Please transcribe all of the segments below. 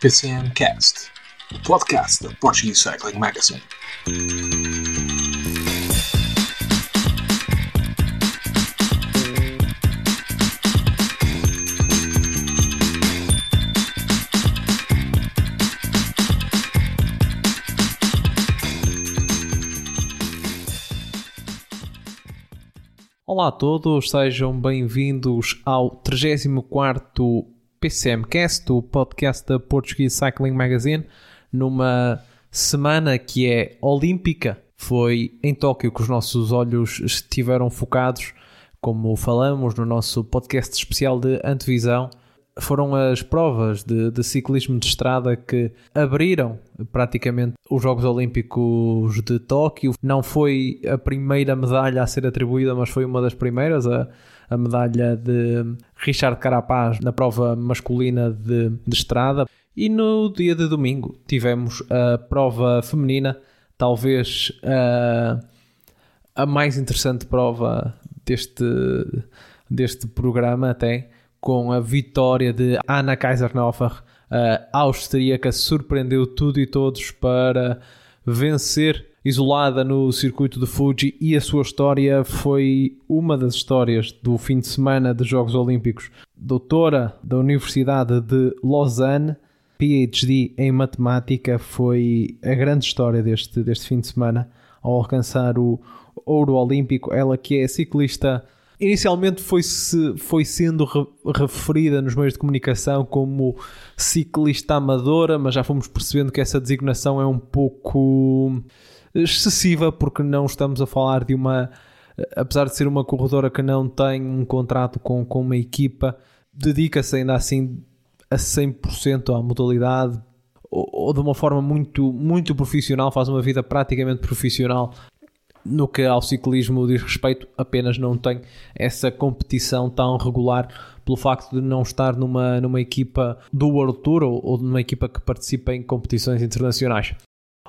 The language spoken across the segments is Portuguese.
PCM Cast, o podcast da Portuguese Cycling Magazine. Olá a todos, sejam bem-vindos ao 34º PCMcast, o podcast da Portuguese Cycling Magazine, numa semana que é olímpica. Foi em Tóquio que os nossos olhos estiveram focados, como falamos no nosso podcast especial de antevisão. Foram as provas de, de ciclismo de estrada que abriram praticamente os Jogos Olímpicos de Tóquio. Não foi a primeira medalha a ser atribuída, mas foi uma das primeiras. A, a medalha de Richard Carapaz na prova masculina de, de estrada. E no dia de domingo tivemos a prova feminina, talvez a, a mais interessante prova deste, deste programa até, com a vitória de Anna Kaisernofer, a austríaca, surpreendeu tudo e todos para vencer isolada no circuito de Fuji e a sua história foi uma das histórias do fim de semana dos Jogos Olímpicos. Doutora da Universidade de Lausanne, PhD em matemática, foi a grande história deste, deste fim de semana ao alcançar o ouro olímpico. Ela que é ciclista inicialmente foi, -se, foi sendo re, referida nos meios de comunicação como ciclista amadora, mas já fomos percebendo que essa designação é um pouco excessiva, porque não estamos a falar de uma. Apesar de ser uma corredora que não tem um contrato com, com uma equipa, dedica-se ainda assim a 100% à modalidade ou, ou, de uma forma muito, muito profissional, faz uma vida praticamente profissional no que ao ciclismo diz respeito, apenas não tem essa competição tão regular pelo facto de não estar numa, numa equipa do World Tour ou, ou numa equipa que participa em competições internacionais.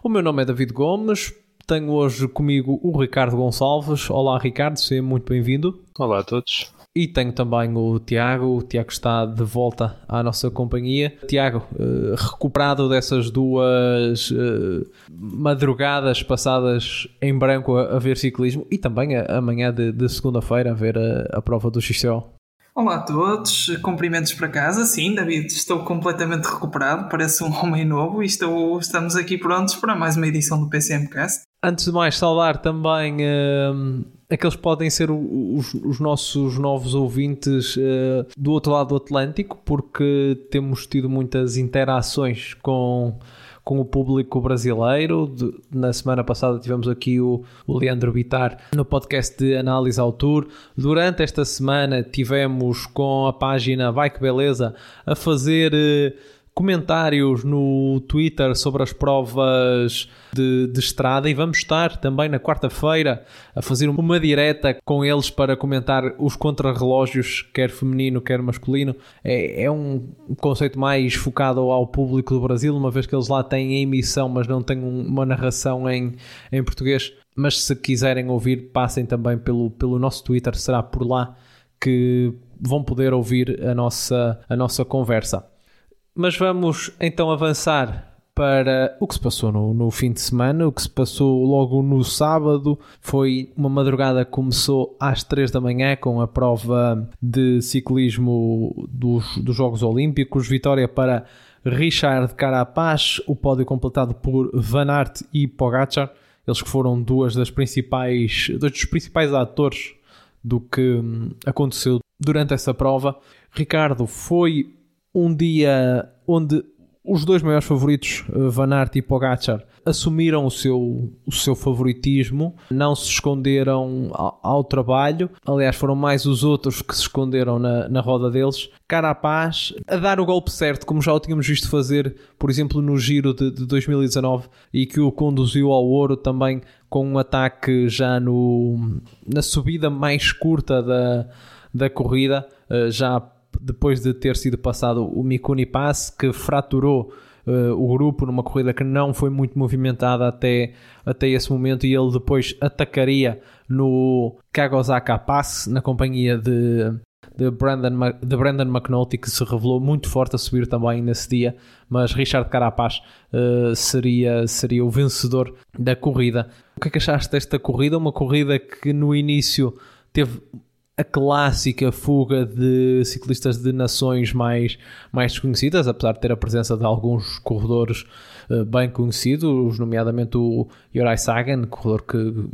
O meu nome é David Gomes, tenho hoje comigo o Ricardo Gonçalves. Olá, Ricardo, seja muito bem-vindo. Olá a todos. E tenho também o Tiago. O Tiago está de volta à nossa companhia. Tiago, uh, recuperado dessas duas uh, madrugadas passadas em branco a, a, ver ciclismo e também a, amanhã de, de segunda-feira a ver a, a prova do XCO. Olá a todos, cumprimentos para casa. Sim, David, estou completamente recuperado, parece um homem novo e estou, estamos aqui prontos para mais uma edição do PCMcast. Antes de mais, saudar também uh, aqueles que podem ser os, os nossos novos ouvintes uh, do outro lado do Atlântico, porque temos tido muitas interações com com o público brasileiro. De, na semana passada tivemos aqui o, o Leandro Bitar no podcast de análise ao tour. Durante esta semana tivemos com a página Vai Que Beleza a fazer. Uh, comentários no Twitter sobre as provas de, de estrada e vamos estar também na quarta-feira a fazer uma direta com eles para comentar os contrarrelógios, quer feminino, quer masculino. É, é um conceito mais focado ao público do Brasil, uma vez que eles lá têm a emissão, mas não têm uma narração em, em português. Mas se quiserem ouvir, passem também pelo, pelo nosso Twitter, será por lá que vão poder ouvir a nossa, a nossa conversa. Mas vamos então avançar para o que se passou no, no, fim de semana. O que se passou logo no sábado foi uma madrugada que começou às 3 da manhã com a prova de ciclismo dos, dos Jogos Olímpicos. Vitória para Richard Carapaz, o pódio completado por Van Aert e Pogacar. Eles que foram duas das principais, dois dos principais atores do que hum, aconteceu durante essa prova. Ricardo foi um dia onde os dois maiores favoritos, eh, Van Aert e Pogacar, assumiram o seu, o seu favoritismo, não se esconderam ao, ao, trabalho. Aliás, foram mais os outros que se esconderam na, na roda deles. Carapaz a dar o golpe certo, como já o tínhamos visto fazer, por exemplo, no Giro de, de 2019 e que o conduziu ao ouro também com um ataque já no, na subida mais curta da, da corrida, eh, já depois de ter sido passado o Mikuni Pass, que fraturou uh, o grupo numa corrida que não foi muito movimentada até, até esse momento, e ele depois atacaria no Kagosaka Pass, na companhia de, de Brandon, de Brandon McNulty, que se revelou muito forte a subir também nesse dia, mas Richard Carapaz uh, seria, seria o vencedor da corrida. O que é que achaste desta corrida? Uma corrida que no início teve a clássica fuga de ciclistas de nações mais, mais desconhecidas, apesar de ter a presença de alguns corredores uh, bem conhecidos, nomeadamente o Yorai Sagan, corredor que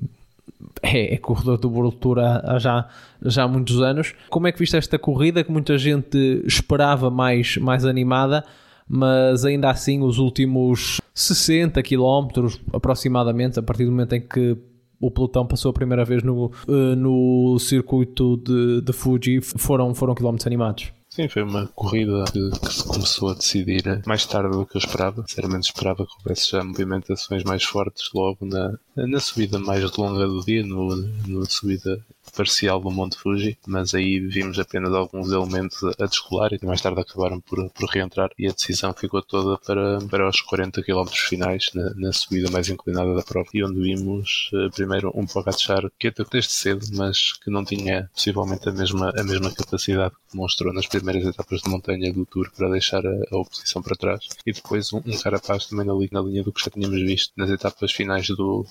é, é corredor do World Tour há, há, já, já há muitos anos. Como é que viste esta corrida que muita gente esperava mais, mais animada, mas ainda assim os últimos 60 km aproximadamente, a partir do momento em que o pelotão passou a primeira vez no, eh, no circuito de, de Fuji, foram, foram quilómetros animados. Sim, foi uma corrida que, que, se começou a decidir mais tarde do que eu esperava. Sinceramente, esperava que houvesse já movimentações mais fortes logo na, na subida mais longa do dia, no, na subida parcial do Monte Fuji, mas aí vimos apenas alguns elementos a, descolar e mais tarde acabaram por, por reentrar e a decisão ficou toda para, para os 40 km finais, na, na subida mais inclinada da prova, e onde vimos uh, primeiro um Pogacar que até desde cedo, mas que não tinha possivelmente a mesma, a mesma capacidade que demonstrou nas primeiras etapas de montanha do Tour para deixar a, a oposição para trás, e depois um, um Carapaz também na, na linha do que já tínhamos visto nas etapas finais do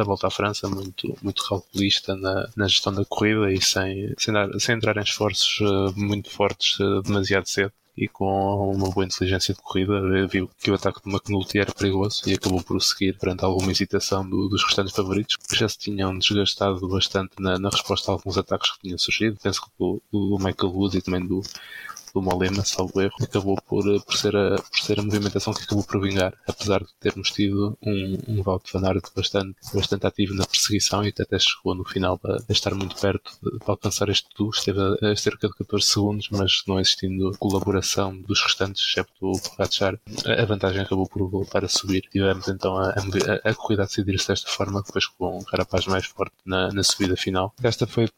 da volta à França, muito, muito calculista na, na gestão da corrida e sem, sem, dar, sem entrar em esforços uh, muito fortes uh, demasiado cedo. E com uma boa inteligência de corrida, viu que o ataque de McNulty era perigoso e acabou por seguir perante alguma hesitação do, dos restantes favoritos, que já se tinham desgastado bastante na, na resposta a alguns ataques que tinham surgido. Penso que do Michael Wood e também do, do Molema, salvo erro, acabou por, eh, por, ser a, por ser a movimentação que acabou por vingar, apesar de termos tido um, um Wout van bastante, bastante ativo na perseguição e até chegou no final a, a estar muito perto de, de, alcançar este tour, esteve a, a, cerca de 14 segundos, mas não existindo colaboração dos restantes, excepto o Pogacar, a vantagem acabou por voltar a subir. Tivemos então a, a, a corrida a decidir-se desta forma, depois com um Carapaz mais forte na, na subida final. Esta foi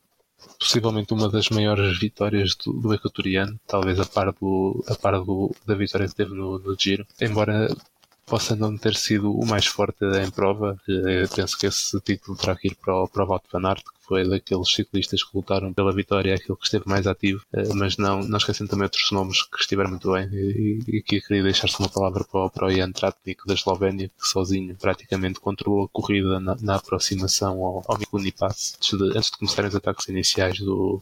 possivelmente uma das maiores vitórias do, do equatoriano, talvez a par, do, a par do, da vitória que teve no, no Giro. Embora possa não ter sido o mais forte em prova. Eu penso que esse título terá que ir para o, para o Wout van Aert, que foi daqueles ciclistas que lutaram pela vitória, aquele que esteve mais ativo, eh, mas não, não esquecendo também outros nomes que estiveram muito bem. E aqui queria deixar-se uma palavra para para o Ian Tratnik da Eslovénia, que sozinho praticamente controlou a corrida na, na aproximação ao, ao Pass, antes de, antes de começarem os ataques iniciais do,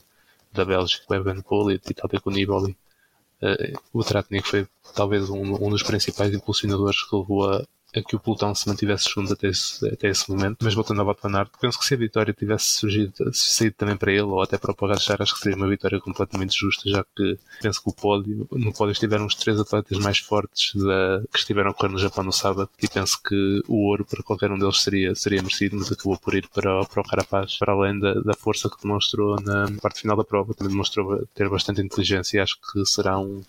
da Bélgica, o Evan Polit e Tadej Nibali. Uh, o Tratnik foi talvez um, um dos principais impulsionadores que levou a, a que o pelotão se mantivesse junto até esse, até esse momento. Mas voltando ao Aert, penso que se a vitória tivesse surgido, saído também para ele, ou até para o Pogacar, acho que seria uma vitória completamente justa, já que penso que o pódio, no pódio estiveram os três atletas mais fortes da, que estiveram a correr no Japão no sábado, e penso que o ouro para qualquer um deles seria, seria merecido, mas acabou por ir para, para o Carapaz, para além da, da força que demonstrou na parte final da prova, também demonstrou ter bastante inteligência e acho que será um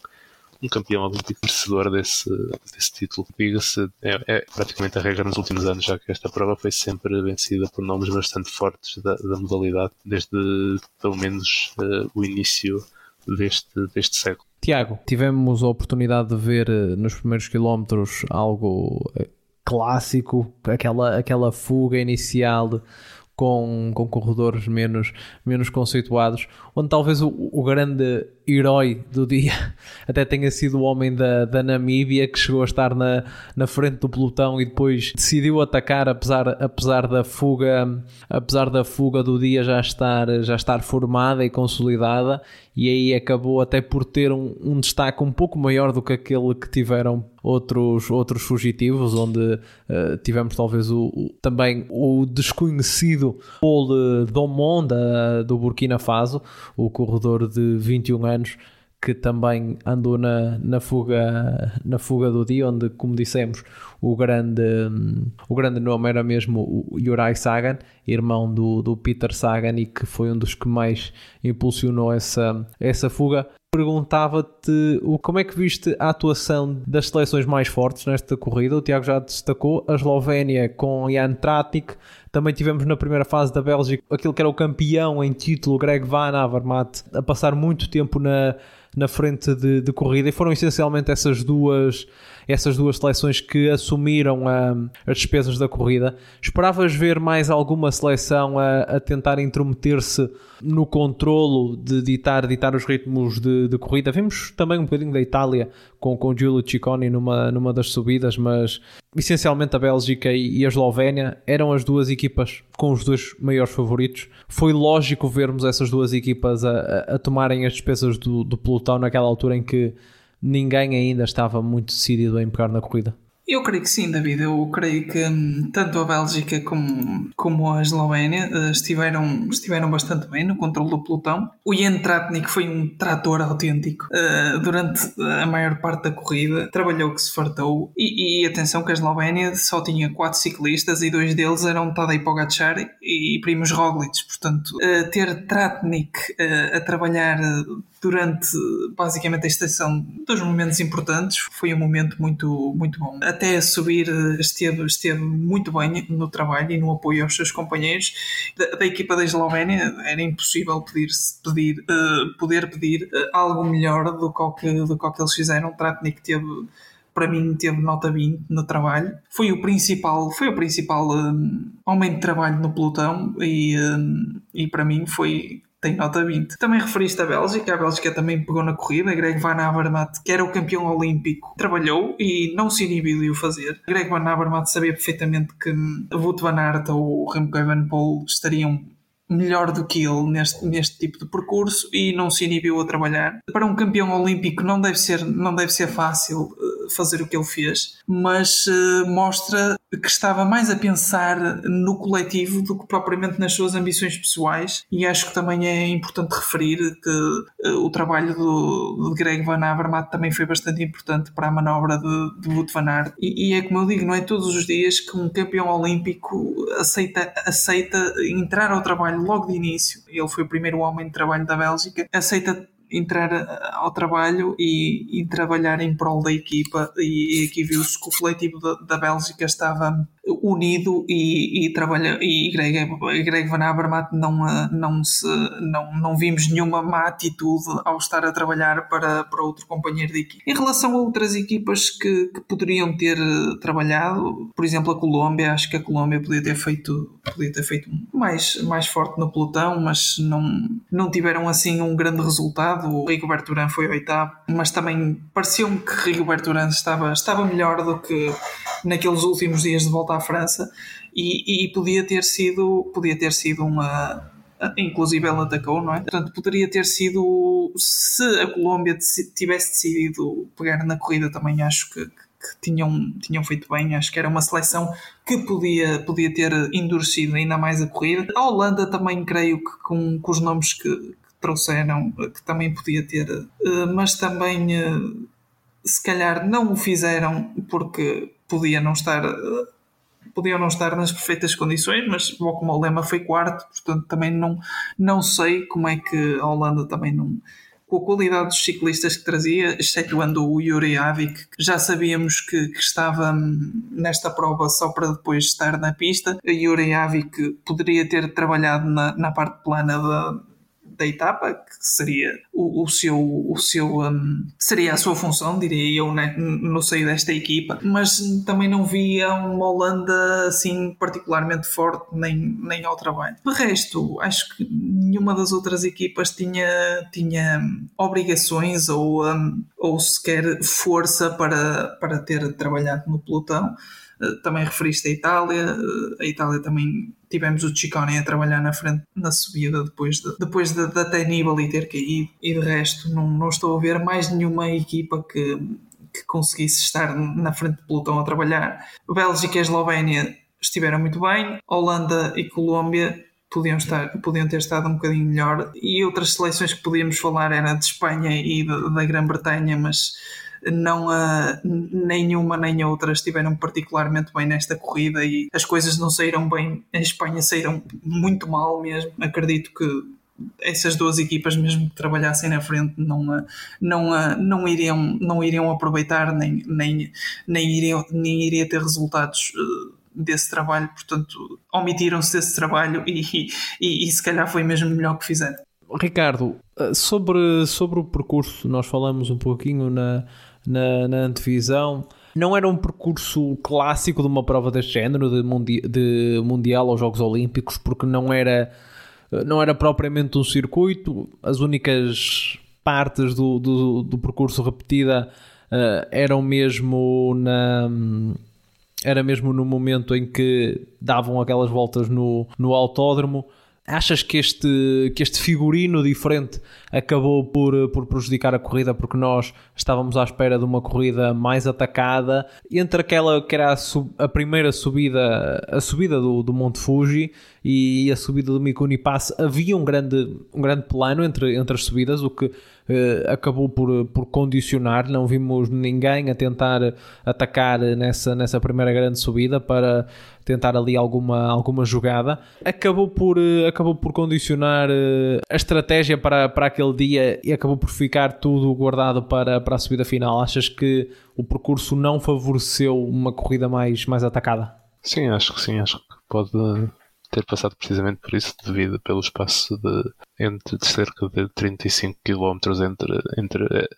um campeão olímpico merecedor desse, desse título. Diga-se, é, é, praticamente a regra nos últimos anos, já que esta prova foi sempre vencida por nomes bastante fortes da, da modalidade, desde pelo menos uh, o início deste, deste século. Tiago, tivemos a oportunidade de ver uh, nos primeiros quilómetros algo uh, clássico, aquela, aquela fuga inicial com, com corredores menos, menos conceituados, onde talvez o, o grande herói do dia até tenha sido o homem da, da Namíbia que chegou a estar na, na frente do pelotão e depois decidiu atacar apesar, apesar da fuga apesar da fuga do dia já estar, já estar formada e consolidada e aí acabou até por ter um, um destaque um pouco maior do que aquele que tiveram outros, outros fugitivos, onde uh, tivemos talvez o, o, também o desconhecido Paul Domon da, do Burkina Faso, o corredor de 21 anos que também andou na, na, fuga, na fuga do dia, onde, como dissemos, o grande, o grande nome era mesmo o Sagan, irmão do, do Peter Sagan, e que foi um dos que mais impulsionou essa, essa fuga. Perguntava-te como é que viste a atuação das seleções mais fortes nesta corrida. O Tiago já destacou a Eslovénia com Jan Tratnik, também tivemos na primeira fase da Bélgica aquele que era o campeão em título, Greg Van Avermaet, a passar muito tempo na, na frente de, de, corrida. E foram essencialmente essas duas essas duas seleções que assumiram a, as despesas da corrida. Esperavas ver mais alguma seleção a, a tentar intrometer-se no controlo de ditar, ditar os ritmos de, de corrida. Vimos também um bocadinho da Itália com, com Giulio Ciccone numa, numa das subidas, mas essencialmente a Bélgica e, e a Eslovénia eram as duas equipas com os dois maiores favoritos. Foi lógico vermos essas duas equipas a, a, a tomarem as despesas do, do pelotão naquela altura em que ninguém ainda estava muito decidido a empegar na corrida. Eu creio que sim, David. Eu creio que hum, tanto a Bélgica como, como a Eslovénia uh, estiveram, estiveram bastante bem no controle do pelotão. O Jan Tratnik foi um trator autêntico uh, durante a maior parte da corrida. Trabalhou que se fartou. E, e, atenção que a Eslovénia só tinha quatro ciclistas e dois deles eram Tadej Pogacar e Primoz Roglic. Portanto, uh, ter Tratnik a trabalhar durante basicamente a extensão dos momentos importantes. Foi um momento muito, muito bom. Até a subir esteve, esteve muito bem no trabalho e no apoio aos seus companheiros. Da, da equipa da Eslovénia era impossível pedir, pedir, uh, poder pedir uh, algo melhor do que, do que eles fizeram. Tratnik teve para mim teve nota 20 no trabalho. Foi o principal, foi o principal um, homem de trabalho no pelotão e, um, e para mim foi tem nota 20. Também referiste a Bélgica, a Bélgica também pegou na corrida, Greg Van Avermaet, que era o campeão olímpico, trabalhou e não se inibiu de o fazer. Greg Van Avermaet sabia perfeitamente que Wout van Aert ou Remco Evenepoel estariam melhor do que ele neste, neste tipo de percurso e não se inibiu a trabalhar. Para um campeão olímpico não deve ser, não deve ser fácil eh, fazer o que ele fez, mas uh, mostra que estava mais a pensar no coletivo do que propriamente nas suas ambições pessoais. E acho que também é importante referir que uh, o trabalho do, de Greg Van Avermaet também foi bastante importante para a manobra de, de Wout van Aert. E, e, é como eu digo, não é todos os dias que um campeão olímpico aceita, aceita entrar ao trabalho logo de início, ele foi o primeiro homem de trabalho da Bélgica, aceita entrar eh, ao trabalho e, e, trabalhar em prol da equipa. E aqui viu-se que o coletivo da, da Bélgica estava unido e, e trabalha e Greg, Greg Van Avermaet não, eh, não, se, não, não vimos nenhuma má atitude ao estar a trabalhar para, para outro companheiro de equipe. Em relação a outras equipas que, que poderiam ter eh, trabalhado, por exemplo a Colômbia, acho que a Colômbia podia ter feito, podia ter feito mais, mais forte no pelotão, mas não, não tiveram assim um grande resultado. O Rigoberto Urán foi oitavo, mas também pareceu-me que Rigoberto Urán estava, estava melhor do que naqueles últimos dias de volta à França e, e podia ter sido podia ter sido uma inclusive ele atacou, não é? Portanto, poderia ter sido se a Colômbia tivesse decidido pegar na corrida também acho que, que tinham, tinham feito bem, acho que era uma seleção que podia, podia ter endurecido ainda mais a corrida. A Holanda também creio que com, com os nomes que, que trouxeram, que também podia ter, eh, mas também eh, se calhar não o fizeram porque podia não estar podiam não estar nas perfeitas condições, mas como o Lema foi quarto, portanto também não, não sei como é que a Holanda também não com a qualidade dos ciclistas que trazia, excetuando o Yuri Avik, que já sabíamos que, que, estava nesta prova só para depois estar na pista. O Yuri Avik poderia ter trabalhado na, na parte plana da, da etapa, que seria o, o seu, o seu um, seria a sua função, diria eu, né, no seio desta equipa, mas também não via uma Holanda assim particularmente forte nem, nem ao trabalho. De resto, acho que nenhuma das outras equipas tinha, tinha obrigações ou, um, ou sequer força para, para ter trabalhado no pelotão. Eh, também referiste a Itália, eh, a Itália também tivemos o Ciccone a trabalhar na frente na subida depois de, depois de, de até Nibali ter caído. E de resto não, não estou a ver mais nenhuma equipa que, que conseguisse estar na frente do pelotão a trabalhar. Bélgica e Eslovénia estiveram muito bem, Holanda e Colômbia podiam, estar, podiam ter estado um bocadinho melhor. E outras seleções que podíamos falar era de Espanha e de, da Grã-Bretanha, mas não a, nenhuma nem outra estiveram particularmente bem nesta corrida e as coisas não saíram bem em Espanha, saíram muito mal mesmo. Acredito que essas duas equipas, mesmo que trabalhassem na frente, não, não, não, iriam, não iriam aproveitar nem, nem, nem, iriam, nem iria ter resultados eh, desse trabalho, portanto, omitiram-se desse trabalho e, e, e se calhar foi mesmo melhor que fizeram. Ricardo, eh, sobre, sobre o percurso, nós falamos um pouquinho na, na, na antevisão. Não era um percurso clássico de uma prova deste género, de, mundi de Mundial aos Jogos Olímpicos, porque não era não era propriamente um circuito, as únicas partes do, do, do percurso repetida uh, eram mesmo na era mesmo no momento em que davam aquelas voltas no, no autódromo Achas que este, que este figurino diferente acabou por, por prejudicar a corrida porque nós estávamos à espera de uma corrida mais atacada entre aquela que era a, sub, a primeira subida, a subida do, do Monte Fuji e a subida do Mikuni Pass, havia um grande, um grande plano entre, entre as subidas, o que eh, acabou por, por condicionar. Não vimos ninguém a tentar atacar nessa, nessa primeira grande subida para tentar ali alguma, alguma jogada. Acabou por, eh, acabou por condicionar eh, a estratégia para, para aquele dia e acabou por ficar tudo guardado para, para a subida final. Achas que o percurso não favoreceu uma corrida mais, mais atacada? Sim, acho que sim. Acho que pode ter passado precisamente por isso, devido pelo espaço de, entre, de cerca de 35 km entre, entre eh,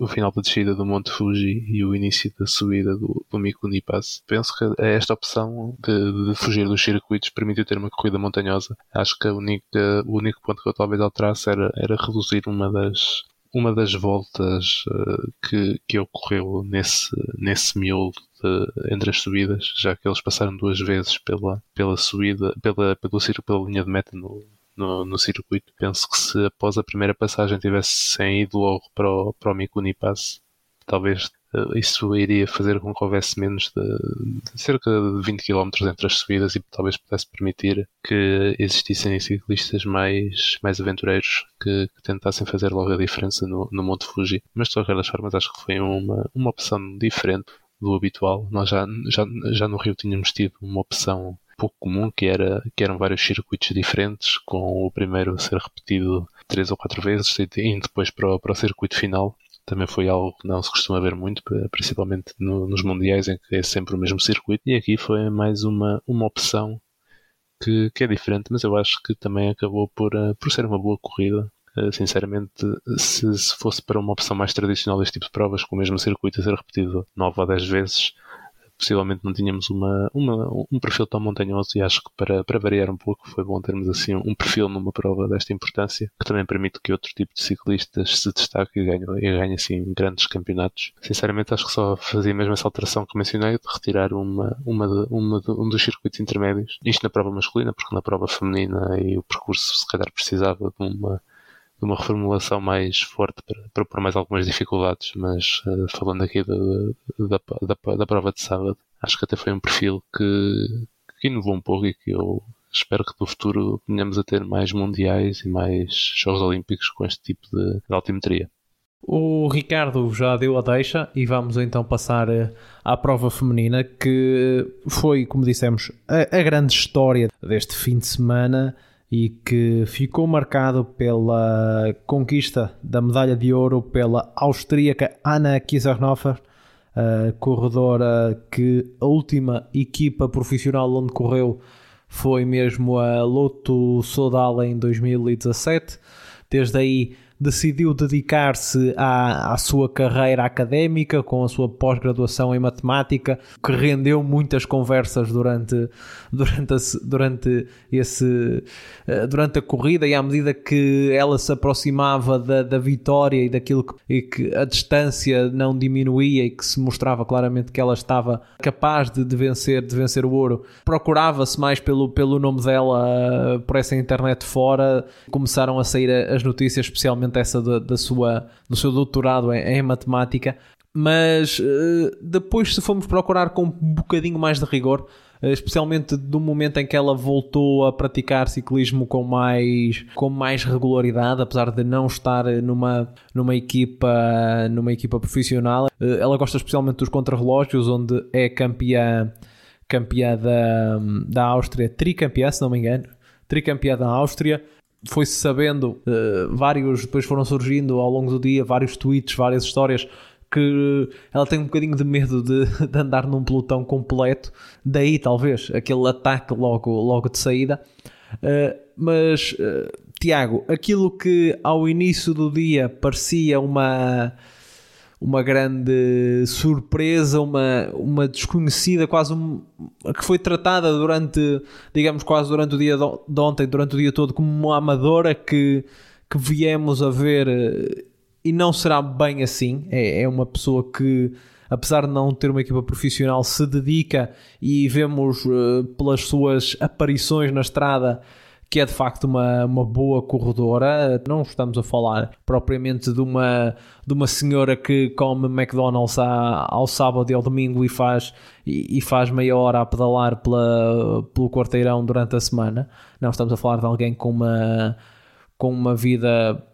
o final da descida do Monte Fuji e o início da subida do, do Mikuni Pass. Penso que esta opção de, de, fugir dos circuitos permitiu ter uma corrida montanhosa. Acho que a única, o único ponto que eu talvez alterasse era, era reduzir uma das, uma das voltas uh, que, que ocorreu nesse, nesse miolo de, entre as subidas, já que eles passaram duas vezes pela, pela subida, pela, pelo, pela linha de meta no, no, no, circuito. Penso que se após a primeira passagem tivessem ido logo para o, para o Mikuni Pass, talvez isso iria fazer com que houvesse menos de, de, cerca de 20 km entre as subidas e talvez pudesse permitir que existissem ciclistas mais, mais aventureiros que, que tentassem fazer logo a diferença no, no Monte Fuji. Mas de qualquer das formas acho que foi uma, uma opção diferente do habitual. Nós já, já, já no Rio tínhamos tido uma opção pouco comum, que, era, que eram vários circuitos diferentes, com o primeiro ser repetido três ou quatro vezes, e depois para o, para o circuito final. Também foi algo que não se costuma ver muito, principalmente no, nos mundiais, em que é sempre o mesmo circuito. E aqui foi mais uma, uma opção que, que é diferente, mas eu acho que também acabou por, eh, por ser uma boa corrida. Eh, sinceramente, se, se fosse para uma opção mais tradicional deste tipo de provas, com o mesmo circuito a ser repetido 9 ou 10 vezes, possivelmente não tínhamos uma, uma, um perfil tão montanhoso e acho que para, para variar um pouco foi bom termos assim um perfil numa prova desta importância que também permite que outro tipo de ciclistas se destaque e ganhe, e ganhe assim grandes campeonatos. Sinceramente acho que só fazia mesmo essa alteração que mencionei de retirar uma, uma, uma um dos circuitos intermédios. Isto na prova masculina, porque na prova feminina e o percurso se calhar precisava de uma de uma reformulação mais forte para, para pôr mais algumas dificuldades, mas uh, falando aqui da, da, da, da, prova de sábado, acho que até foi um perfil que, que inovou um pouco e que eu espero que no futuro venhamos a ter mais mundiais e mais Jogos Olímpicos com este tipo de, de altimetria. O Ricardo já deu a deixa e vamos então passar eh, à prova feminina que foi, como dissemos, a, a grande história deste fim de semana e que ficou marcado pela conquista da medalha de ouro pela austríaca Anna Kieserhofer, a corredora que a última equipa profissional onde correu foi mesmo a Lotto Sodal em 2017. Desde aí decidiu dedicar-se à, à sua carreira académica com a sua pós-graduação em matemática, que rendeu muitas conversas durante, durante, a, durante, esse, eh, durante a corrida e à medida que ela se aproximava da, da vitória e daquilo que, e que a distância não diminuía e que se mostrava claramente que ela estava capaz de, de vencer, de vencer o ouro, procurava-se mais pelo, pelo nome dela eh, por essa internet fora, começaram a sair as notícias, especialmente essa da, da sua, do seu doutorado em, em matemática, mas uh, depois, se formos procurar com um bocadinho mais de rigor, uh, especialmente do momento em que ela voltou a praticar ciclismo com mais, com mais regularidade, apesar de não estar numa, numa, equipa, numa equipa profissional, uh, ela gosta especialmente dos contrarrelógios, onde é campeã, campeã da, da Áustria, tricampeã, se não me engano, tricampeã da Áustria foi-se sabendo, uh, vários depois foram surgindo ao longo do dia, vários tweets, várias histórias que ela tem um bocadinho de medo de, de, andar num pelotão completo, daí talvez aquele ataque logo, logo de saída. Uh, mas, uh, Tiago, aquilo que ao início do dia parecia uma, uma grande surpresa, uma, uma desconhecida, quase um, que foi tratada durante, digamos, quase durante o dia de ontem, durante o dia todo, como uma amadora que, que viemos a ver eh, e não será bem assim. É, é uma pessoa que, apesar de não ter uma equipa profissional, se dedica e vemos uh, pelas suas aparições na estrada que é de facto uma, uma boa corredora. Não estamos a falar propriamente de uma, de uma senhora que come McDonald's à, ao sábado e ao domingo e faz, e, e, faz meia hora a pedalar pela, pelo quarteirão durante a semana. Não, estamos a falar de alguém com uma, com uma vida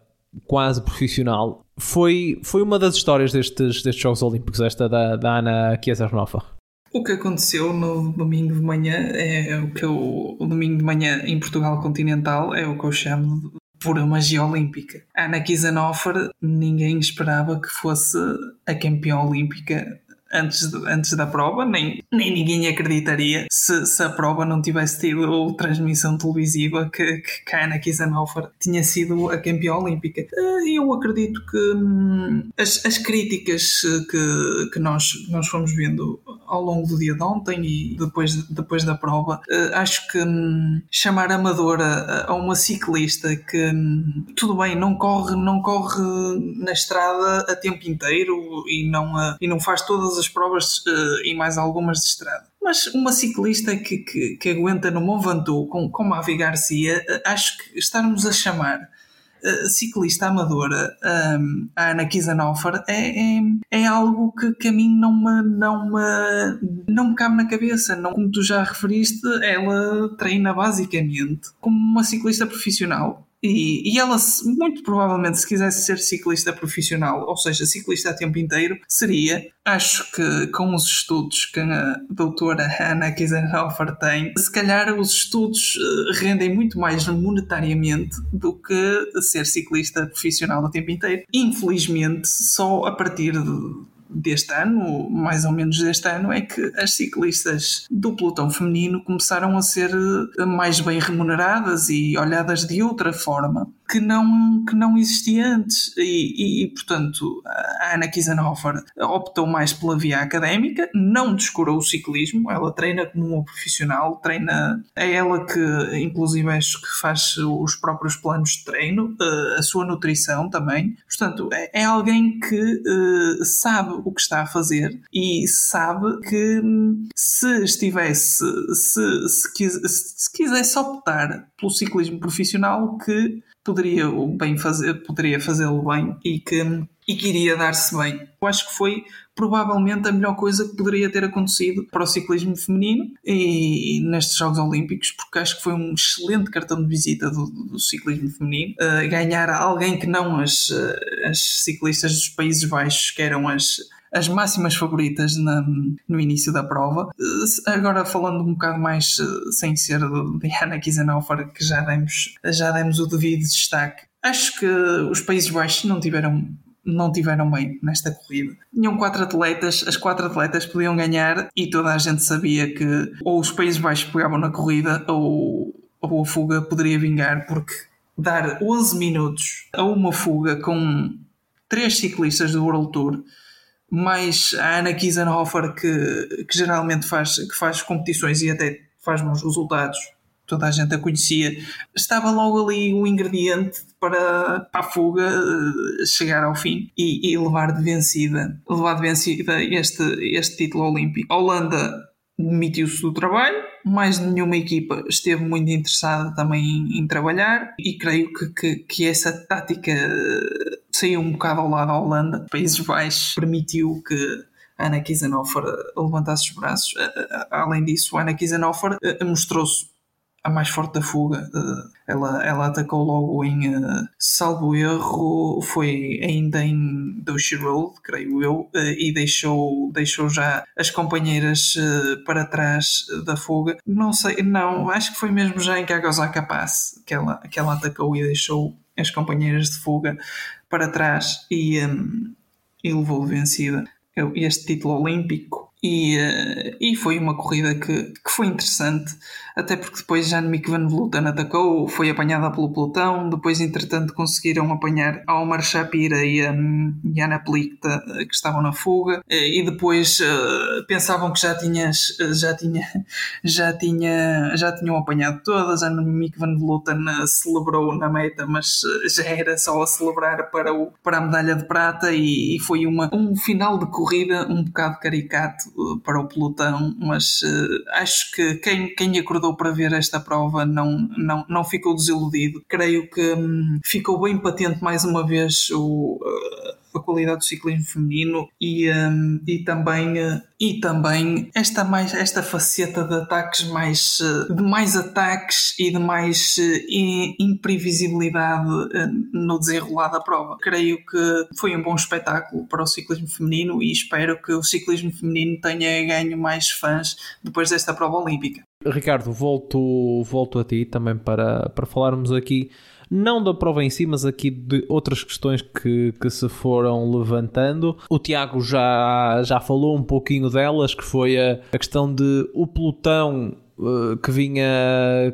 quase profissional. Foi, foi uma das histórias destes, destes Jogos Olímpicos, esta da, da Ana Kiesernhofer. O que aconteceu no domingo de manhã é o que eu, o domingo de manhã em Portugal continental é o que eu chamo de pura magia olímpica. A Ana Kizanofer ninguém esperava que fosse a campeã olímpica antes, de, antes da prova, nem, nem ninguém acreditaria se, se a prova não tivesse tido transmissão televisiva que, que a Ana Kizanofer tinha sido a campeã olímpica. Eh, eu acredito que hum, as, as críticas que, que nós, nós fomos vendo ao longo do dia de ontem e depois, depois da prova, eh, acho que hum, chamar amadora a uma ciclista que hum, tudo bem, não corre, não corre na estrada a tempo inteiro e não, e não faz todas as as provas uh, e mais algumas de estrada. Mas uma ciclista que, que, que aguenta no Mont Ventoux com, com Mavi Garcia, uh, acho que estarmos a chamar uh, ciclista amadora um, a Ana Kizanofer é, é, é, algo que, que a mim não me, não, me, não me cabe na cabeça. Não, como tu já referiste, ela treina basicamente como uma ciclista profissional e, e, ela, muito provavelmente, se quisesse ser ciclista profissional, ou seja, ciclista a tempo inteiro, seria, acho que com os estudos que a doutora Hannah Kiesenhofer tem, se calhar os estudos eh, rendem muito mais monetariamente do que ser ciclista profissional a tempo inteiro. Infelizmente, só a partir de deste ano, mais ou menos deste ano, é que as ciclistas do pelotão feminino começaram a ser mais bem remuneradas e olhadas de outra forma que não, que não existia antes. E, e, portanto, a Ana Kiesenhofer optou mais pela via académica, não descurou o ciclismo, ela treina como uma profissional, treina, é ela que, inclusive, acho que faz os próprios planos de treino, eh, a sua nutrição também. Portanto, é, é alguém que uh, sabe o que está a fazer e sabe que se estivesse, se, se, quis, se quisesse optar pelo ciclismo profissional, que poderia bem fazer, poderia fazê-lo bem e que, e que iria dar-se bem. Eu acho que foi provavelmente a melhor coisa que poderia ter acontecido para o ciclismo feminino e, e nestes Jogos Olímpicos, porque acho que foi um excelente cartão de visita do, do ciclismo feminino. Uh, ganhar alguém que não as, as ciclistas dos Países Baixos, que eram as as máximas favoritas na, no início da prova. Agora falando um bocado mais eh, sem ser de Anna Kizanofer, que já demos, já demos o devido destaque. Acho que os Países Baixos não tiveram não tiveram bem nesta corrida. Tinham quatro atletas, as quatro atletas podiam ganhar e toda a gente sabia que ou os Países Baixos pegavam na corrida ou, ou a fuga poderia vingar, porque dar 11 minutos a uma fuga com três ciclistas do World Tour mais a Ana Kiesenhofer que, que geralmente faz, que faz competições e até faz bons resultados, toda a gente a conhecia, estava logo ali o ingrediente para, para a fuga eh, chegar ao fim e, e, levar de vencida, levar de vencida este, este título olímpico. A Holanda demitiu-se do trabalho, mais nenhuma equipa esteve muito interessada também em, em trabalhar e creio que, que, que essa tática saiu um bocado ao lado da Holanda, Países Baixos, permitiu que Ana Kiesenhofer levantasse os braços. Além disso, Ana Kiesenhofer eh, mostrou-se a mais forte da fuga. Eh, ela, ela atacou logo em, eh, salvo erro, foi ainda em Douche Road, creio eu, e deixou, deixou já as companheiras para trás da fuga. Não sei, não, acho que foi mesmo já em Kagosaka Pass que ela, que ela atacou e deixou as companheiras de fuga para trás e, um, e levou vencida este título olímpico E, uh, e foi uma corrida que, que foi interessante, até porque depois Jan-Mick Van Vleuten atacou, foi apanhada pelo pelotão, depois entretanto conseguiram apanhar Omar Shapira e a um, Ana Plikta que estavam na fuga, e depois uh, pensavam que já, tinhas, já, tinha, já, tinha, já tinham apanhado todas, Jan-Mick Van Vleuten celebrou na meta, mas já era só a celebrar para, o, para a medalha de prata e, e foi uma, um final de corrida um bocado caricato para o pelotão, mas uh, acho que quem, quem acordou para ver esta prova não, não, não ficou desiludido. Creio que um, ficou bem patente mais uma vez o. Uh, a qualidade do ciclismo feminino e, um, e também uh, e também esta mais esta faceta de ataques mais uh, de mais ataques e de mais uh, imprevisibilidade no desenrolar da prova. Creio que foi um bom espetáculo para o ciclismo feminino e espero que o ciclismo feminino tenha ganho mais fãs depois desta prova olímpica. Ricardo, volto, volto a ti também para, para falarmos aqui não da prova em si, mas aqui de outras questões que, que se foram levantando. O Tiago já, já falou um pouquinho delas, que foi a, a questão de o pelotão uh, que, vinha,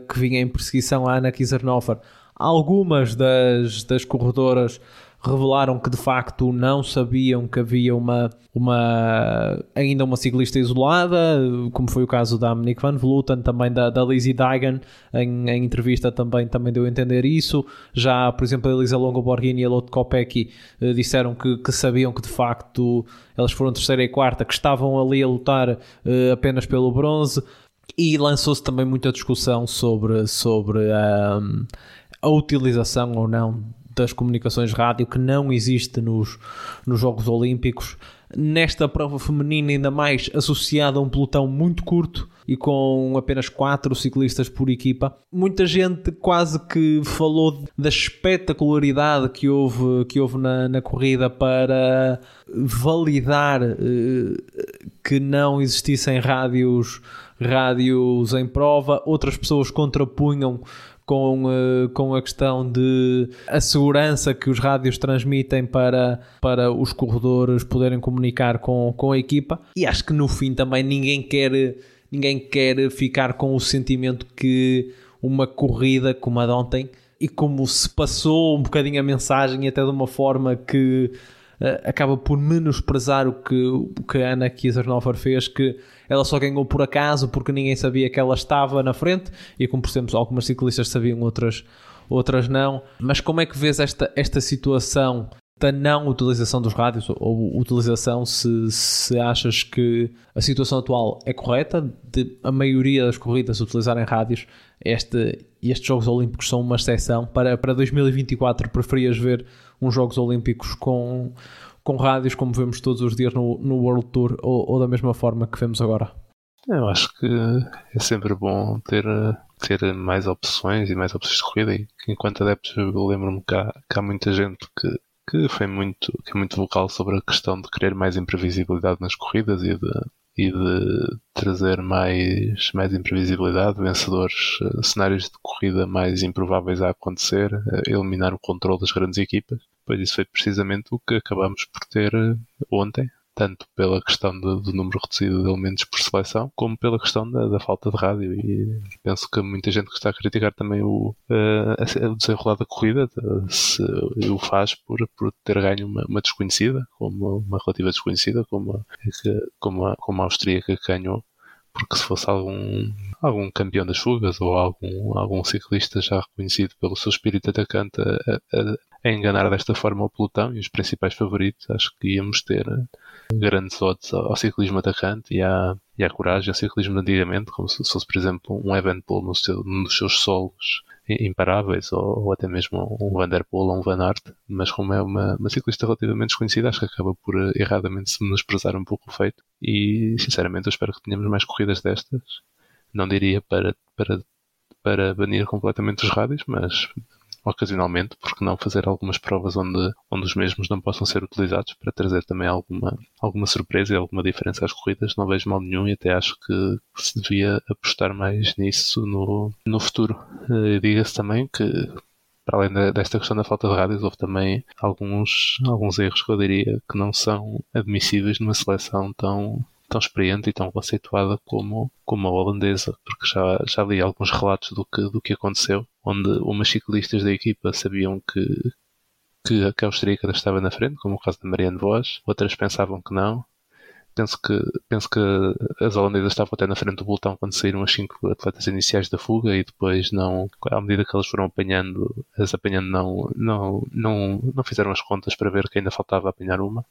que vinha em perseguição à Ana Kiesernofer. Algumas das, das corredoras revelaram que de facto não sabiam que havia uma, uma ainda uma ciclista isolada, como foi o caso da Monique Van Vleuten, também da, da Lizzie Dagan, em, em, entrevista também, também deu a entender isso. Já, por exemplo, a Elisa Longo Borghini e a Lotte Kopecky eh, disseram que, que, sabiam que de facto elas foram terceira e quarta, que estavam ali a lutar eh, apenas pelo bronze. E lançou-se também muita discussão sobre, sobre um, a utilização ou não das comunicações rádio que não existe nos, nos Jogos Olímpicos. Nesta prova feminina, ainda mais associada a um pelotão muito curto e com apenas quatro ciclistas por equipa, muita gente quase que falou da espetacularidade que houve, que houve na, na corrida para validar eh, que não existissem rádios, rádios em prova. Outras pessoas contrapunham com, uh, com a questão de a segurança que os rádios transmitem para, para os corredores poderem comunicar com, com a equipa. E acho que no fim também ninguém quer, ninguém quer ficar com o sentimento que uma corrida como a de ontem e como se passou um bocadinho a mensagem até de uma forma que acaba por menosprezar o que, o que a Ana Kiesernofer fez, que ela só ganhou por acaso porque ninguém sabia que ela estava na frente e como percebemos algumas ciclistas sabiam, outras, outras não. Mas como é que vês esta, esta situação da não utilização dos rádios ou utilização se, se achas que a situação atual é correta de a maioria das corridas utilizarem rádios este, estes Jogos Olímpicos são uma exceção para, para 2024 preferias ver uns Jogos Olímpicos com com rádios como vemos todos os dias no, no World Tour ou, ou da mesma forma que vemos agora? Eu acho que é sempre bom ter, ter mais opções e mais opções de corrida e enquanto adeptos eu lembro-me que há, que há muita gente que, que foi muito, que é muito vocal sobre a questão de querer mais imprevisibilidade nas corridas e de, e de trazer mais, mais imprevisibilidade, vencedores, uh, cenários de corrida mais improváveis a acontecer, uh, eliminar o controle das grandes equipas. Pois isso foi precisamente o que acabamos por ter uh, ontem, tanto pela questão do, do, número reduzido de elementos por seleção, como pela questão da, da, falta de rádio. E penso que muita gente que está a criticar também o, uh, o desenrolar da corrida se o faz por, por ter ganho uma, uma desconhecida, como uma relativa desconhecida, como a, como a, como a austríaca que ganhou porque se fosse algum, algum campeão das fugas ou algum, algum ciclista já reconhecido pelo seu espírito atacante a, a, a enganar desta forma o pelotão e os principais favoritos, acho que íamos ter grandes odds ao ciclismo atacante e à, e à coragem ao ciclismo antigamente, como se fosse, por exemplo, um Evenepoel no seu, nos seus solos imparáveis, ou, ou, até mesmo um Van Der Poel ou um Van Aert, mas como é uma, uma ciclista relativamente desconhecida, acho que acaba por eh, erradamente se menosprezar um pouco o feito. E sinceramente eu espero que tenhamos mais corridas destas. Não diria para, para, para banir completamente os rádios, mas ocasionalmente, porque não fazer algumas provas onde, onde os mesmos não possam ser utilizados para trazer também alguma, alguma surpresa e alguma diferença às corridas. Não vejo mal nenhum e até acho que se devia apostar mais nisso no, no futuro. Uh, Diga-se também que para além desta questão da falta de rádios, houve também alguns, alguns erros que eu diria que não são admissíveis numa seleção tão, tão experiente e tão conceituada como, como a holandesa, porque já, já li alguns relatos do que, do que aconteceu, onde umas ciclistas da equipa sabiam que, que, que a austríaca estava na frente, como o caso da Marianne Vos, outras pensavam que não, penso que, penso que as holandesas estavam até na frente do pelotão quando saíram as cinco atletas iniciais da fuga e depois não, à medida que elas foram apanhando, as apanhando não, não, não, não fizeram as contas para ver que ainda faltava apanhar uma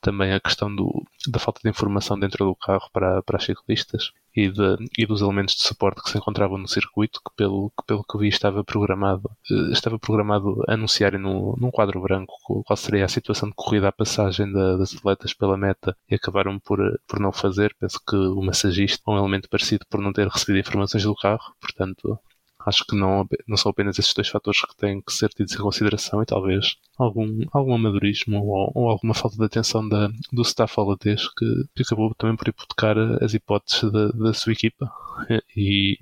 também a questão do, da falta de informação dentro do carro para, para as ciclistas e, de, e dos elementos de suporte que se encontravam no circuito, que pelo que, pelo que vi estava programado, eh, estava programado anunciarem no, num quadro branco qual seria a situação de corrida à passagem da, das atletas pela meta e acabaram por, por não fazer. Penso que o massagista, um elemento parecido por não ter recebido informações do carro, portanto acho que não, não são apenas esses dois fatores que têm que ser tidos em consideração e talvez algum, algum amadorismo ou, ou alguma falta de atenção da, do staff holandês que, que acabou também por hipotecar as hipóteses da, da sua equipa. E,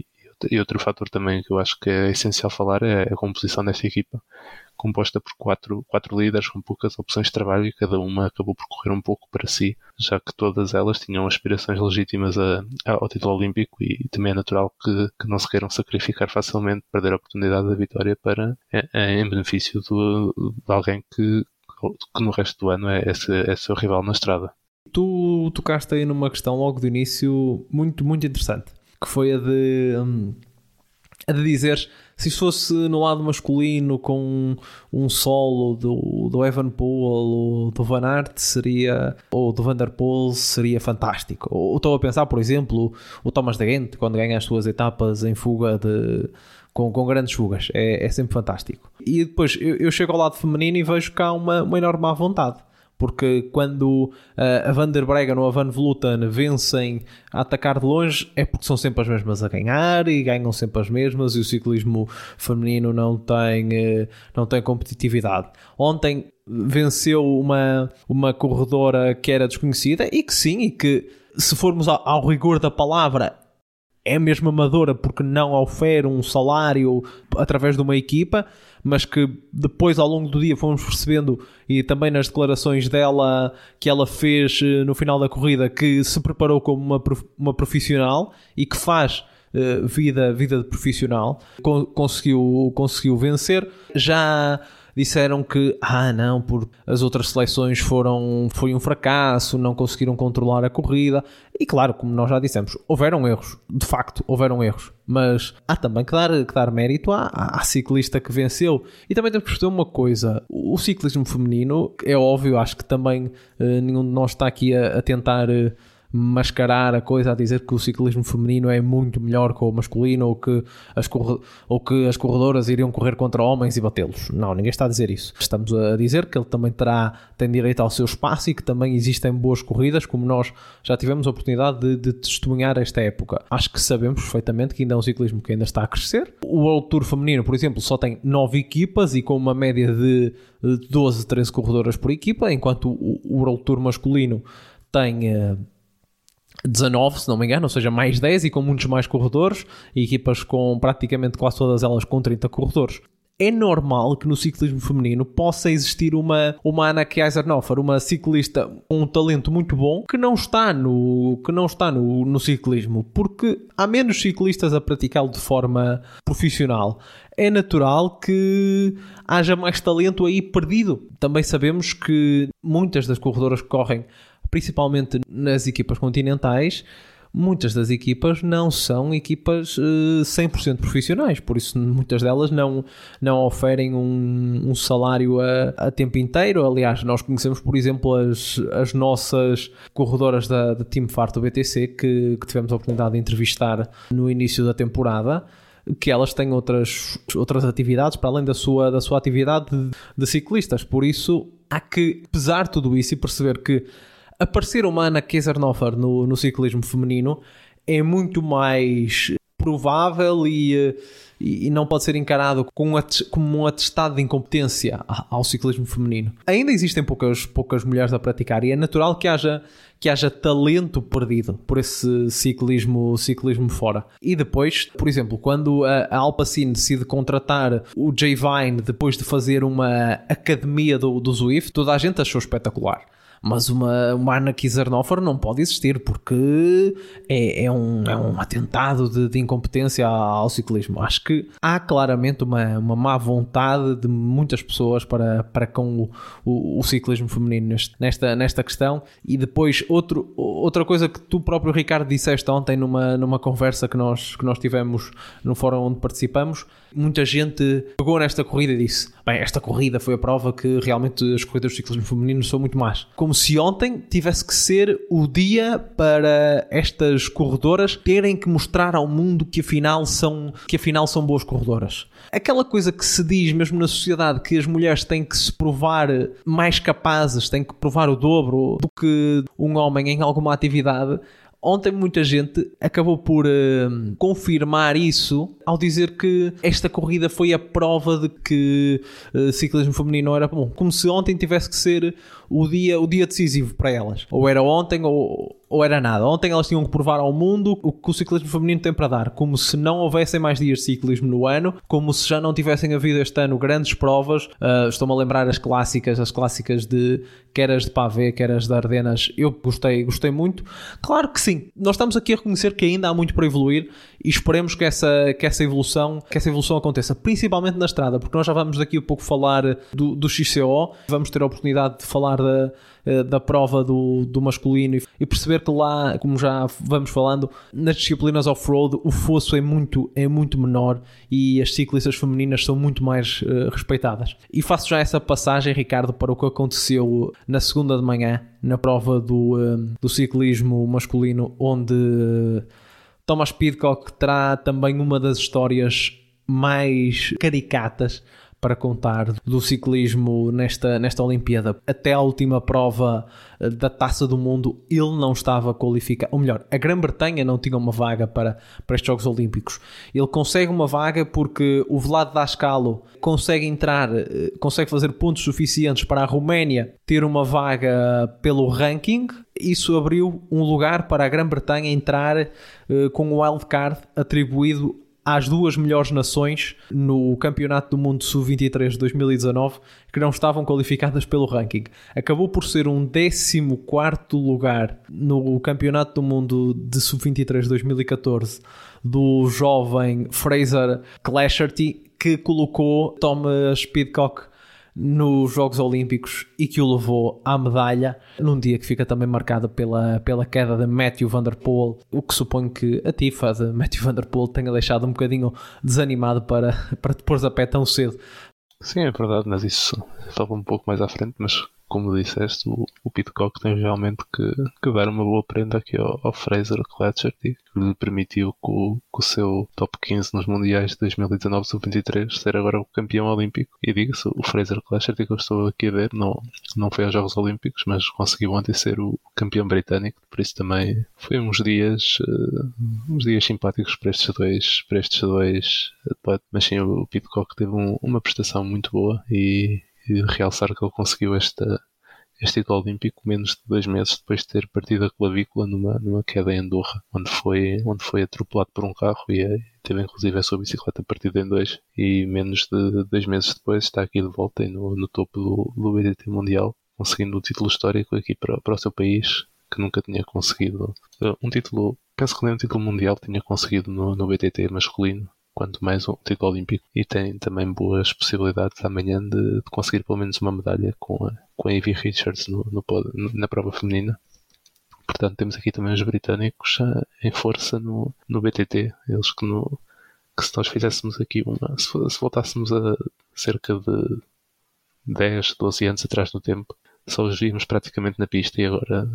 e outro fator também que eu acho que é essencial falar é a composição desta equipa composta por quatro, quatro líderes com poucas opções de trabalho e cada uma acabou por correr um pouco para si, já que todas elas tinham aspirações legítimas a, ao título olímpico e também é natural que, que, não se queiram sacrificar facilmente, perder a oportunidade da vitória para, em, em benefício do, de alguém que, que no resto do ano é, é, é seu rival na estrada. Tu tocaste aí numa questão logo do início muito, muito interessante, que foi a de, hum, a de dizeres se fosse no lado masculino com um solo do, do Evan Poole ou do Van Aert seria, ou do Van Der Poel seria fantástico. Ou estou a pensar, por exemplo, o Thomas de Gent quando ganha as suas etapas em fuga de com, com grandes fugas. É, é sempre fantástico. E depois eu, eu, chego ao lado feminino e vejo cá uma, uma enorme má vontade porque quando uh, a Van der Breggen ou a Van Vleuten vencem a atacar de longe é porque são sempre as mesmas a ganhar e ganham sempre as mesmas e o ciclismo feminino não tem, uh, não tem competitividade. Ontem venceu uma, uma corredora que era desconhecida e que sim, e que se formos ao, ao rigor da palavra é mesmo amadora porque não oferece um salário através de uma equipa, mas que depois ao longo do dia fomos percebendo e também nas declarações dela que ela fez eh, no final da corrida que se preparou como uma, uma profissional e que faz uh, vida, vida de profissional, conseguiu, conseguiu vencer. Já disseram que, ah, não, por as outras seleções foram foi um fracasso, não conseguiram controlar a corrida. E claro, como nós já dissemos, houveram erros, de facto, houveram erros. Mas há também que dar, que dar mérito à, à ciclista que venceu. E também temos que perceber uma coisa: o ciclismo feminino, é óbvio, acho que também uh, nenhum de nós está aqui a, a tentar. Uh, mascarar a coisa a dizer que o ciclismo feminino é muito melhor que o masculino ou que as, ou que as corredoras iriam correr contra homens e batê-los. Não, ninguém está a dizer isso. Estamos a dizer que ele também terá, tem direito ao seu espaço e que também existem boas corridas, como nós já tivemos a oportunidade de, de testemunhar esta época. Acho que sabemos perfeitamente que ainda é um ciclismo que ainda está a crescer. O World Tour feminino, por exemplo, só tem 9 equipas e com uma média de 12, 13 corredoras por equipa, enquanto o World Tour masculino tem eh, 19, se não me engano, ou seja, mais 10 e com muitos mais corredores, e equipas com praticamente quase todas elas com 30 corredores. É normal que no ciclismo feminino possa existir uma, uma Anna Kaisernofer, uma ciclista com um talento muito bom que não está no, que não está no, no ciclismo, porque há menos ciclistas a praticá-lo de forma profissional. É natural que haja mais talento aí perdido. Também sabemos que muitas das corredoras que correm principalmente nas equipas continentais, muitas das equipas não são equipas uh, eh, 100% profissionais, por isso muitas delas não, não oferem um, um salário a, a, tempo inteiro. Aliás, nós conhecemos, por exemplo, as, as nossas corredoras da, da Team Fart do BTC que, que tivemos a oportunidade de entrevistar no início da temporada que elas têm outras, outras atividades para além da sua, da sua atividade de, de ciclistas. Por isso, há que pesar tudo isso e perceber que aparecer uma Ana Kaisernofer no, no ciclismo feminino é muito mais provável e, e não pode ser encarado como um atestado de incompetência ao ciclismo feminino. Ainda existem poucas, poucas mulheres a praticar e é natural que haja, que haja talento perdido por esse ciclismo, ciclismo fora. E depois, por exemplo, quando a, a Alpacine decide contratar o Jay Vine depois de fazer uma academia do, do Zwift, toda a gente achou espetacular mas uma, uma Kiesernofer não pode existir porque é, é, um, é um atentado de, de incompetência ao ciclismo. Acho que há claramente uma, uma má vontade de muitas pessoas para, para com o, o, o ciclismo feminino nesta, nesta questão. E depois, outro, outra coisa que tu próprio, Ricardo, disseste ontem numa, numa conversa que nós, que nós tivemos no fórum onde participamos, muita gente pegou nesta corrida e disse: Bem, esta corrida foi a prova que realmente as corridas do ciclismo feminino são muito más. Como se ontem tivesse que ser o dia para estas corredoras terem que mostrar ao mundo que afinal são, que afinal são boas corredoras. Aquela coisa que se diz mesmo na sociedade que as mulheres têm que se provar mais capazes, têm que provar o dobro do que um homem em alguma atividade ontem muita gente acabou por uh, confirmar isso ao dizer que esta corrida foi a prova de que uh, ciclismo feminino era bom. Como se ontem tivesse que ser o dia, o dia decisivo para elas. Ou era ontem ou, ou era nada. Ontem elas tinham que provar ao mundo o que o ciclismo feminino tem para dar. Como se não houvessem mais dias de ciclismo no ano, como se já não tivessem havido este ano grandes provas. Uh, Estou-me a lembrar as clássicas, as clássicas de quer as de Pavé, quer as de Ardenas. Eu gostei, gostei muito. Claro que sim. Nós estamos aqui a reconhecer que ainda há muito para evoluir e esperemos que essa, que essa, evolução, que essa evolução aconteça, principalmente na estrada, porque nós já vamos daqui a pouco falar do, do XCO, vamos ter a oportunidade de falar da, da prova do, do masculino e perceber que lá, como já vamos falando, nas disciplinas off-road o fosso é muito, é muito menor e as ciclistas femininas são muito mais uh, respeitadas. E faço já essa passagem, Ricardo, para o que aconteceu na segunda de manhã, na prova do, uh, do ciclismo masculino, onde uh, Thomas Pidcock terá também uma das histórias mais caricatas para contar do ciclismo nesta, nesta Olimpíada. Até a última prova eh, da Taça do Mundo, ele não estava qualificado. Ou melhor, a Grã-Bretanha não tinha uma vaga para, para estes Jogos Olímpicos. Ele consegue uma vaga porque o Vlad Dascalo consegue entrar, eh, consegue fazer pontos suficientes para a Roménia ter uma vaga pelo ranking. Isso abriu um lugar para a Grã-Bretanha entrar uh, com o wildcard atribuído às duas melhores nações no Campeonato do Mundo Sub-23 de 2019 que não estavam qualificadas pelo ranking. Acabou por ser um 14 lugar no Campeonato do Mundo de Sub-23 de 2014 do jovem Fraser Clasherty que colocou Thomas Pidcock nos Jogos Olímpicos e que o levou à medalha, num dia que fica também marcado pela, pela queda de Matthew Van Der Poel, o que suponho que a Tifa de Matthew Van Der Poel tenha deixado um bocadinho desanimado para, para te pôr a pé tão cedo. Sim, é verdade, mas isso estava um pouco mais à frente, mas como disseste, o, o Pitcock tem realmente que, que dar uma boa prenda aqui ao, ao Fraser Clatcherty, que lhe permitiu com, com o seu top 15 nos Mundiais de 2019 sub-23 ser agora o campeão olímpico. E diga-se, o Fraser Clatcherty que eu estou aqui a ver não, não foi aos Jogos Olímpicos, mas conseguiu ontem ser o campeão britânico, por isso também foi uns dias uh, uns dias simpáticos para estes dois, para estes dois atletas. Mas sim, o Pitcock teve um, uma prestação muito boa e, e realçar que ele conseguiu esta, este título olímpico menos de dois meses depois de ter partido a clavícula numa, numa queda em Andorra, onde foi, onde foi atropelado por um carro e eh, teve inclusive a sua bicicleta partida em dois. E menos de dois meses depois está aqui de volta no, no topo do, do BTT Mundial, conseguindo o um título histórico aqui para, para o seu país, que nunca tinha conseguido. Eh, um título, penso que nem um título mundial tinha conseguido no, no BTT masculino quanto mais um título olímpico e tem também boas possibilidades amanhã de, de conseguir pelo menos uma medalha com a, com a Evie Richards no, no, na prova feminina. Portanto, temos aqui também os britânicos uh, em força no, no BTT. Eles que, no, que se nós fizéssemos aqui uma. Se, se voltássemos a cerca de 10, 12 anos atrás no tempo, só os víamos praticamente na pista e agora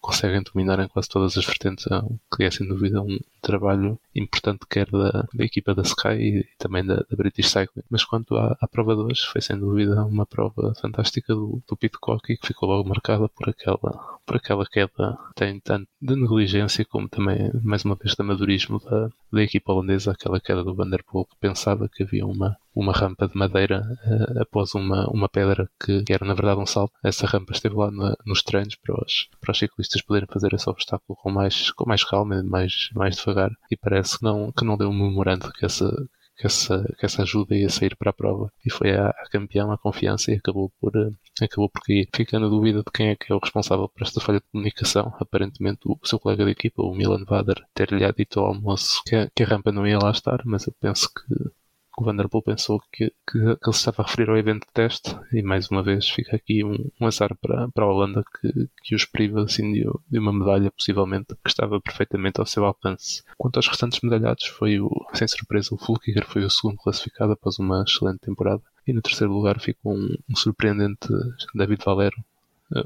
conseguem dominar em quase todas as vertentes, que é sem dúvida um trabalho importante quer da, da equipa da Sky e também da, da British Cycling. Mas quanto à, à, prova de hoje, foi sem dúvida uma prova fantástica do, do Pitcock e que ficou logo marcada por aquela, por aquela queda tem tanto de negligência como também, mais uma vez, de amadorismo da, da equipa holandesa, aquela queda do Vanderpool que pensava que havia uma, uma rampa de madeira uh, após uma, uma pedra que, que, era na verdade um salto. Essa rampa esteve lá na, nos treinos para os, para os ciclistas poderem fazer esse obstáculo com mais, com mais calma, mais, mais devagar e parece que não, que não deu um memorando que essa, que essa, que essa ajuda ia sair para a prova e foi a, a campeã, a confiança e acabou por, uh, acabou por cair. Fica na dúvida de quem é que é o responsável por esta falha de comunicação. Aparentemente o seu colega de equipa, o Milan Vader, ter-lhe dito ao almoço que a, que a rampa não ia lá estar, mas eu penso que o Vanderpool pensou que, que, que, ele estava a referir ao evento de teste e mais uma vez fica aqui um, um azar para, para a Holanda que, que os priva assim, de, de, uma medalha possivelmente que estava perfeitamente ao seu alcance. Quanto aos restantes medalhados foi o, sem surpresa o Fulkiger foi o segundo classificado após uma excelente temporada e no terceiro lugar ficou um, um surpreendente David Valero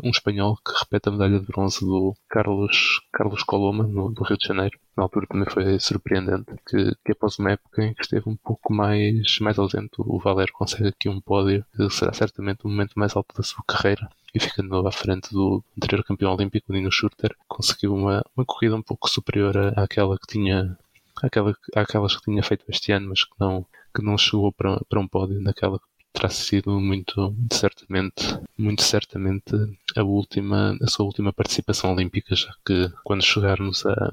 um espanhol que repete a medalha de bronze do Carlos, Carlos Coloma, no, do Rio de Janeiro. Na altura também foi surpreendente que, que após uma época em que esteve um pouco mais, mais ausente, o Valer consegue aqui um pódio que será certamente o momento mais alto da sua carreira e ficando à frente do anterior campeão olímpico, Nino Schurter, conseguiu uma, uma corrida um pouco superior àquela que tinha àquela, àquelas que tinha feito este ano, mas que não, que não chegou para, para um pódio naquela que terá sido muito certamente, muito certamente a última, a sua última participação olímpica, já que quando chegarmos a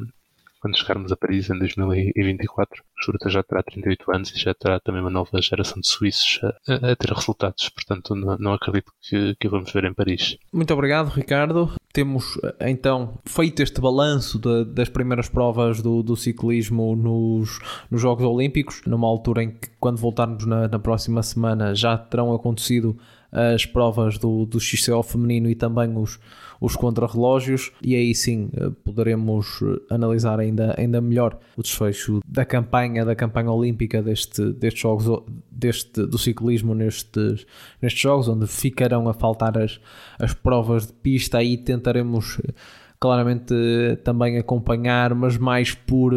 quando chegarmos a Paris em 2024, Schurter já terá 38 anos e já terá também uma nova geração de suíços a, a ter resultados. Portanto, não, não acredito que, que vamos ver em Paris. Muito obrigado, Ricardo. Temos então feito este balanço de, das primeiras provas do, do ciclismo nos, nos, Jogos Olímpicos, numa altura em que, quando voltarmos na, na próxima semana, já terão acontecido as provas do, do XCO feminino e também os, os contrarrelógios, e aí sim eh, poderemos eh, analisar ainda, ainda melhor o desfecho da campanha, da campanha olímpica deste, destes jogos deste, do ciclismo nestes, nestes jogos, onde ficarão a faltar as, as provas de pista, aí tentaremos eh, claramente também acompanhar, mas mais por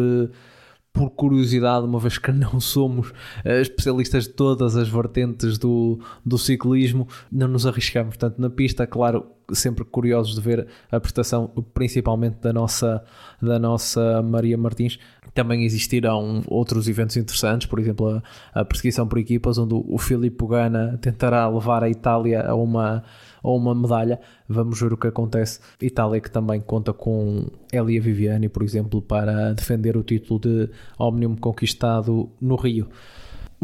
por curiosidade, uma vez que não somos especialistas de todas as vertentes do, do ciclismo, não nos arriscamos tanto na pista, claro, sempre curiosos de ver a prestação, principalmente da nossa, da nossa Maria Martins. Também existirão outros eventos interessantes, por exemplo, a, a perseguição por equipas, onde o, o Filippo Gana tentará levar a Itália a uma ou uma medalha. Vamos ver o que acontece. Itália que também conta com Elia Viviani, por exemplo, para defender o título de Omnium conquistado no Rio.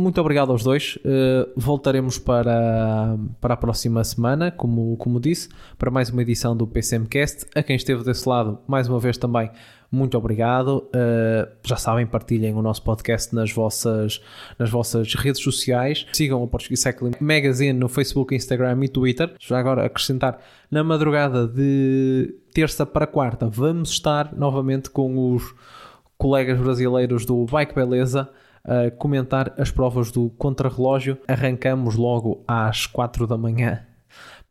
Muito obrigado aos dois. Uh, voltaremos para, para a próxima semana, como, como disse, para mais uma edição do PCMcast. A quem esteve desse lado, mais uma vez também, muito obrigado. Uh, já sabem, partilhem o nosso podcast nas vossas, nas vossas redes sociais. Sigam o Portuguese Cycling Magazine no Facebook, Instagram e Twitter. Já agora acrescentar, na madrugada de terça para quarta, vamos estar novamente com os colegas brasileiros do Bike Beleza a comentar as provas do contrarrelógio. Arrancamos logo às 4 da manhã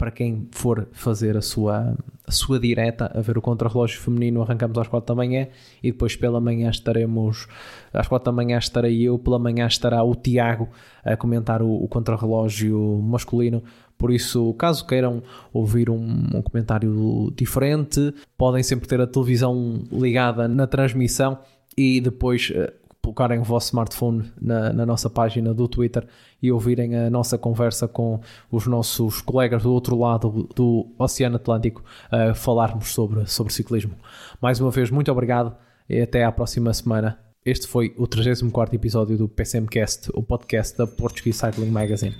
para quem for fazer a sua, a sua direta a ver o contrarrelógio feminino, arrancamos às 4 da manhã e depois pela manhã estaremos, às 4 da manhã estarei eu, pela manhã estará o Tiago a comentar o, o contrarrelógio masculino. Por isso, caso queiram ouvir um, um comentário diferente, podem sempre ter a televisão ligada na transmissão e depois eh, colocarem o vosso smartphone na, na, nossa página do Twitter e ouvirem a nossa conversa com os nossos colegas do outro lado do Oceano Atlântico a falarmos sobre, sobre ciclismo. Mais uma vez, muito obrigado e até à próxima semana. Este foi o 34 episódio do PCMcast, o podcast da Portuguese Cycling Magazine.